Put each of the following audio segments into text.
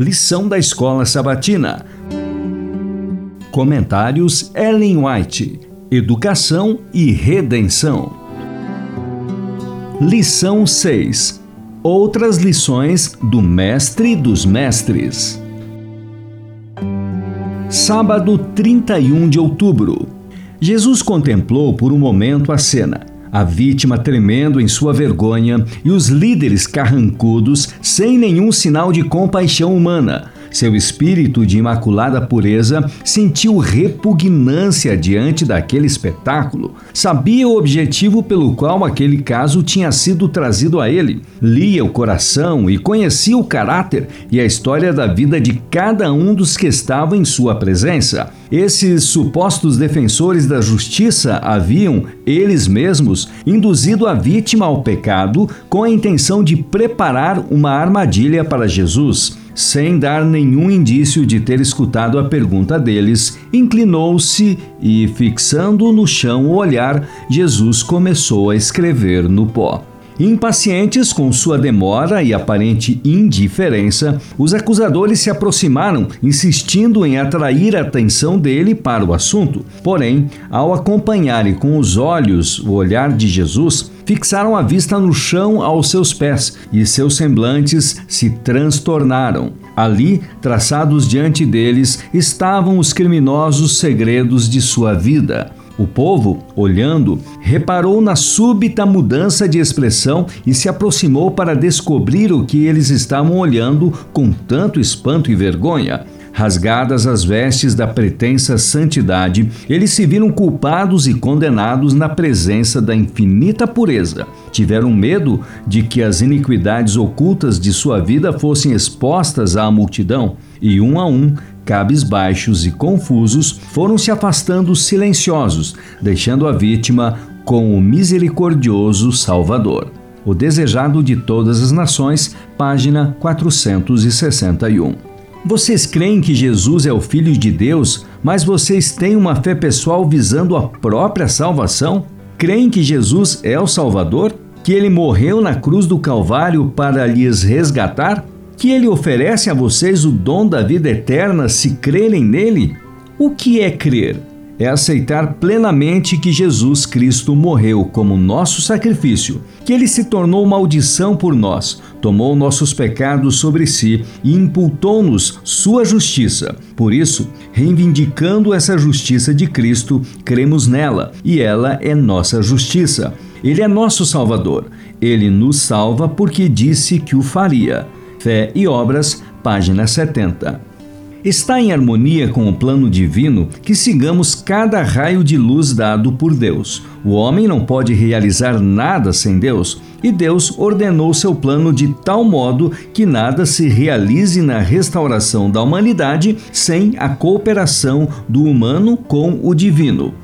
Lição da Escola Sabatina. Comentários Ellen White. Educação e Redenção. Lição 6. Outras lições do Mestre dos Mestres. Sábado 31 de outubro. Jesus contemplou por um momento a cena a vítima tremendo em sua vergonha e os líderes carrancudos sem nenhum sinal de compaixão humana. Seu espírito de imaculada pureza sentiu repugnância diante daquele espetáculo. Sabia o objetivo pelo qual aquele caso tinha sido trazido a ele. Lia o coração e conhecia o caráter e a história da vida de cada um dos que estavam em sua presença. Esses supostos defensores da justiça haviam, eles mesmos, induzido a vítima ao pecado com a intenção de preparar uma armadilha para Jesus. Sem dar nenhum indício de ter escutado a pergunta deles, inclinou-se e, fixando no chão o olhar, Jesus começou a escrever no pó. Impacientes com sua demora e aparente indiferença, os acusadores se aproximaram, insistindo em atrair a atenção dele para o assunto. Porém, ao acompanharem com os olhos o olhar de Jesus, fixaram a vista no chão aos seus pés e seus semblantes se transtornaram. Ali, traçados diante deles, estavam os criminosos segredos de sua vida. O povo, olhando, reparou na súbita mudança de expressão e se aproximou para descobrir o que eles estavam olhando com tanto espanto e vergonha. Rasgadas as vestes da pretensa santidade, eles se viram culpados e condenados na presença da infinita pureza. Tiveram medo de que as iniquidades ocultas de sua vida fossem expostas à multidão, e um a um cabisbaixos e confusos, foram se afastando silenciosos, deixando a vítima com o misericordioso Salvador. O Desejado de Todas as Nações, página 461. Vocês creem que Jesus é o Filho de Deus, mas vocês têm uma fé pessoal visando a própria salvação? Creem que Jesus é o Salvador? Que ele morreu na cruz do Calvário para lhes resgatar? Que ele oferece a vocês o dom da vida eterna se crerem nele? O que é crer? É aceitar plenamente que Jesus Cristo morreu como nosso sacrifício, que ele se tornou maldição por nós, tomou nossos pecados sobre si e imputou-nos sua justiça. Por isso, reivindicando essa justiça de Cristo, cremos nela e ela é nossa justiça. Ele é nosso Salvador. Ele nos salva porque disse que o faria. Fé e Obras, página 70. Está em harmonia com o plano divino que sigamos cada raio de luz dado por Deus. O homem não pode realizar nada sem Deus, e Deus ordenou seu plano de tal modo que nada se realize na restauração da humanidade sem a cooperação do humano com o divino.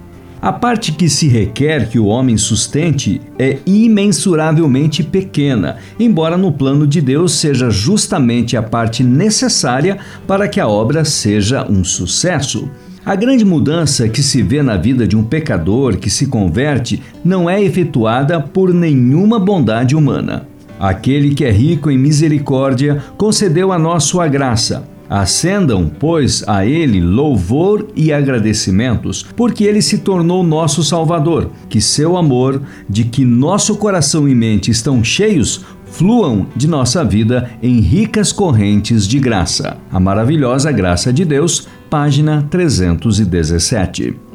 A parte que se requer que o homem sustente é imensuravelmente pequena, embora no plano de Deus seja justamente a parte necessária para que a obra seja um sucesso. A grande mudança que se vê na vida de um pecador que se converte não é efetuada por nenhuma bondade humana. Aquele que é rico em misericórdia concedeu a nós sua graça Acendam, pois, a Ele louvor e agradecimentos, porque Ele se tornou nosso Salvador. Que seu amor, de que nosso coração e mente estão cheios, fluam de nossa vida em ricas correntes de graça. A maravilhosa graça de Deus, página 317.